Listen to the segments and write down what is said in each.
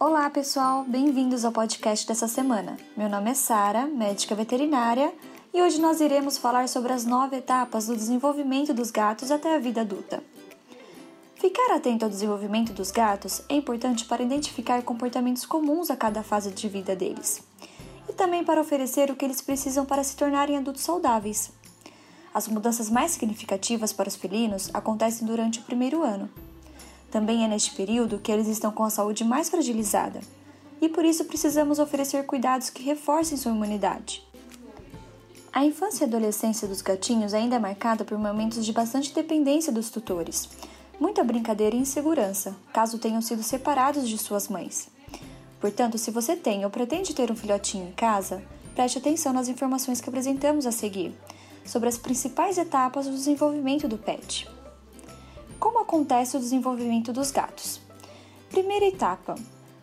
Olá, pessoal, bem-vindos ao podcast dessa semana. Meu nome é Sara, médica veterinária, e hoje nós iremos falar sobre as nove etapas do desenvolvimento dos gatos até a vida adulta. Ficar atento ao desenvolvimento dos gatos é importante para identificar comportamentos comuns a cada fase de vida deles e também para oferecer o que eles precisam para se tornarem adultos saudáveis. As mudanças mais significativas para os felinos acontecem durante o primeiro ano. Também é neste período que eles estão com a saúde mais fragilizada, e por isso precisamos oferecer cuidados que reforcem sua imunidade. A infância e adolescência dos gatinhos ainda é marcada por momentos de bastante dependência dos tutores, muita brincadeira e insegurança, caso tenham sido separados de suas mães. Portanto, se você tem ou pretende ter um filhotinho em casa, preste atenção nas informações que apresentamos a seguir sobre as principais etapas do desenvolvimento do pet. Acontece o desenvolvimento dos gatos? Primeira etapa,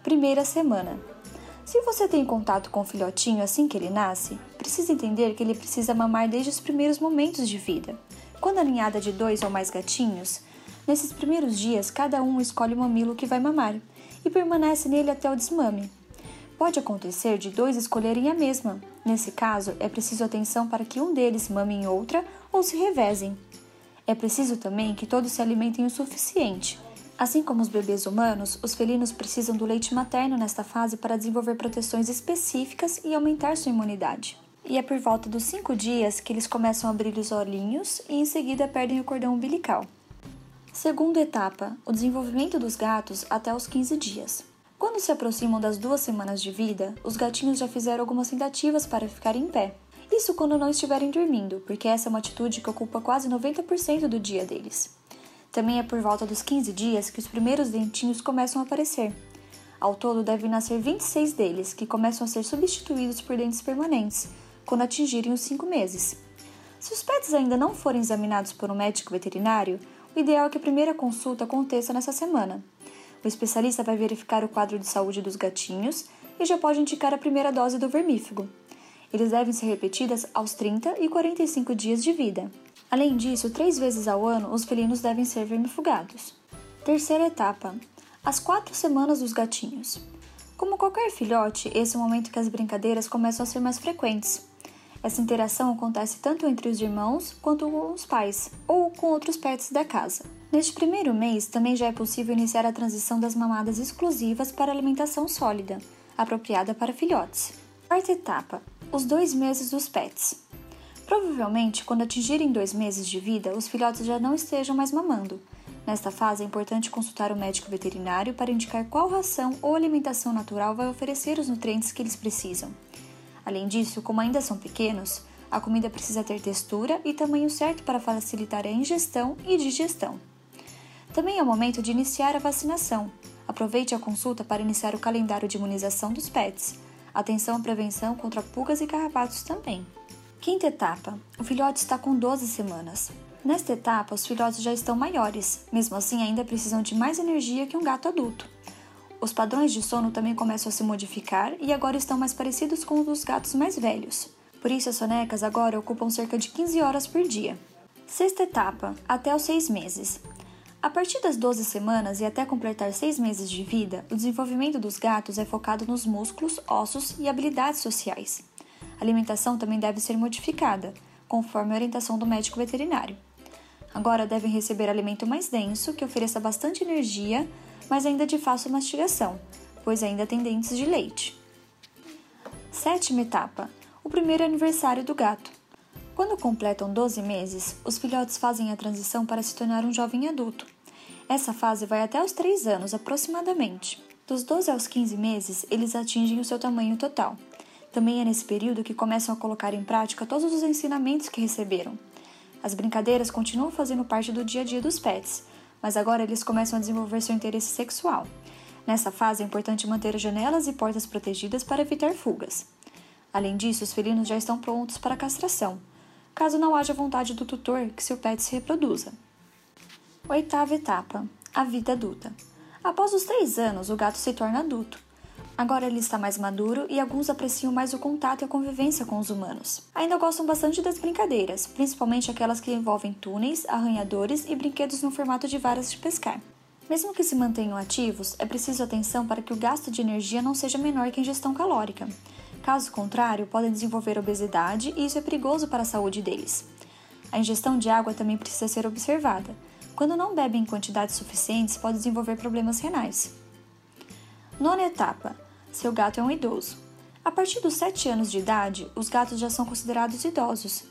primeira semana. Se você tem contato com o filhotinho assim que ele nasce, precisa entender que ele precisa mamar desde os primeiros momentos de vida. Quando a ninhada de dois ou mais gatinhos, nesses primeiros dias cada um escolhe o mamilo que vai mamar e permanece nele até o desmame. Pode acontecer de dois escolherem a mesma. Nesse caso, é preciso atenção para que um deles mame em outra ou se revezem. É preciso também que todos se alimentem o suficiente. Assim como os bebês humanos, os felinos precisam do leite materno nesta fase para desenvolver proteções específicas e aumentar sua imunidade. E é por volta dos 5 dias que eles começam a abrir os olhinhos e em seguida perdem o cordão umbilical. Segunda etapa: o desenvolvimento dos gatos até os 15 dias. Quando se aproximam das duas semanas de vida, os gatinhos já fizeram algumas tentativas para ficar em pé. Isso quando não estiverem dormindo, porque essa é uma atitude que ocupa quase 90% do dia deles. Também é por volta dos 15 dias que os primeiros dentinhos começam a aparecer. Ao todo, devem nascer 26 deles, que começam a ser substituídos por dentes permanentes, quando atingirem os 5 meses. Se os pets ainda não forem examinados por um médico veterinário, o ideal é que a primeira consulta aconteça nessa semana, o especialista vai verificar o quadro de saúde dos gatinhos e já pode indicar a primeira dose do vermífugo. Eles devem ser repetidas aos 30 e 45 dias de vida. Além disso, três vezes ao ano os felinos devem ser vermifugados. Terceira etapa: as quatro semanas dos gatinhos. Como qualquer filhote, esse é o momento que as brincadeiras começam a ser mais frequentes. Essa interação acontece tanto entre os irmãos quanto com os pais ou com outros pets da casa. Neste primeiro mês, também já é possível iniciar a transição das mamadas exclusivas para alimentação sólida, apropriada para filhotes. Quarta etapa: os dois meses dos pets. Provavelmente, quando atingirem dois meses de vida, os filhotes já não estejam mais mamando. Nesta fase, é importante consultar o médico veterinário para indicar qual ração ou alimentação natural vai oferecer os nutrientes que eles precisam. Além disso, como ainda são pequenos, a comida precisa ter textura e tamanho certo para facilitar a ingestão e digestão. Também é o momento de iniciar a vacinação. Aproveite a consulta para iniciar o calendário de imunização dos pets. Atenção à prevenção contra pulgas e carrapatos também. Quinta etapa: o filhote está com 12 semanas. Nesta etapa, os filhotes já estão maiores, mesmo assim, ainda precisam de mais energia que um gato adulto. Os padrões de sono também começam a se modificar e agora estão mais parecidos com os dos gatos mais velhos. Por isso, as sonecas agora ocupam cerca de 15 horas por dia. Sexta etapa, até os 6 meses. A partir das 12 semanas e até completar 6 meses de vida, o desenvolvimento dos gatos é focado nos músculos, ossos e habilidades sociais. A alimentação também deve ser modificada, conforme a orientação do médico veterinário. Agora devem receber alimento mais denso, que ofereça bastante energia, mas ainda de fácil mastigação, pois ainda tem dentes de leite. Sétima etapa: o primeiro aniversário do gato. Quando completam 12 meses, os filhotes fazem a transição para se tornar um jovem adulto. Essa fase vai até os 3 anos aproximadamente. Dos 12 aos 15 meses, eles atingem o seu tamanho total. Também é nesse período que começam a colocar em prática todos os ensinamentos que receberam. As brincadeiras continuam fazendo parte do dia a dia dos pets, mas agora eles começam a desenvolver seu interesse sexual. Nessa fase é importante manter as janelas e portas protegidas para evitar fugas. Além disso, os felinos já estão prontos para castração, caso não haja vontade do tutor que seu pet se reproduza. Oitava etapa: a vida adulta. Após os três anos, o gato se torna adulto. Agora ele está mais maduro e alguns apreciam mais o contato e a convivência com os humanos. Ainda gostam bastante das brincadeiras, principalmente aquelas que envolvem túneis, arranhadores e brinquedos no formato de varas de pescar. Mesmo que se mantenham ativos, é preciso atenção para que o gasto de energia não seja menor que a ingestão calórica. Caso contrário, podem desenvolver obesidade e isso é perigoso para a saúde deles. A ingestão de água também precisa ser observada. Quando não bebem em quantidades suficientes, pode desenvolver problemas renais. Nona etapa: seu gato é um idoso. A partir dos 7 anos de idade, os gatos já são considerados idosos.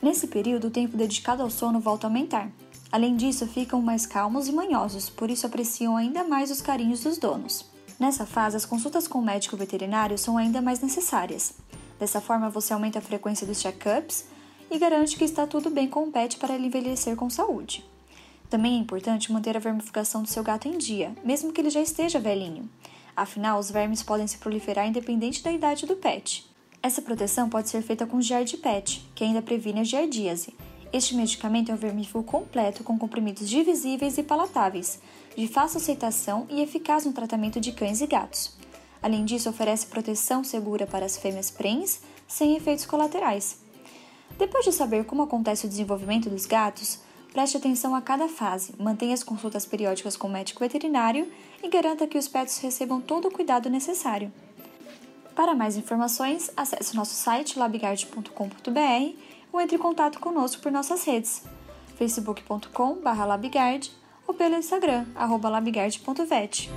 Nesse período, o tempo dedicado ao sono volta a aumentar. Além disso, ficam mais calmos e manhosos, por isso apreciam ainda mais os carinhos dos donos. Nessa fase, as consultas com o médico veterinário são ainda mais necessárias. Dessa forma, você aumenta a frequência dos check-ups e garante que está tudo bem com o pet para ele envelhecer com saúde. Também é importante manter a vermificação do seu gato em dia, mesmo que ele já esteja velhinho. Afinal, os vermes podem se proliferar independente da idade do pet. Essa proteção pode ser feita com Giardipet, que ainda previne a giardíase. Este medicamento é um vermífugo completo com comprimidos divisíveis e palatáveis, de fácil aceitação e eficaz no tratamento de cães e gatos. Além disso, oferece proteção segura para as fêmeas prens, sem efeitos colaterais. Depois de saber como acontece o desenvolvimento dos gatos, preste atenção a cada fase, mantenha as consultas periódicas com o médico veterinário e garanta que os pets recebam todo o cuidado necessário. Para mais informações, acesse nosso site labigard.com.br ou entre em contato conosco por nossas redes facebook.com.br labigard ou pelo Instagram, labigard.vet.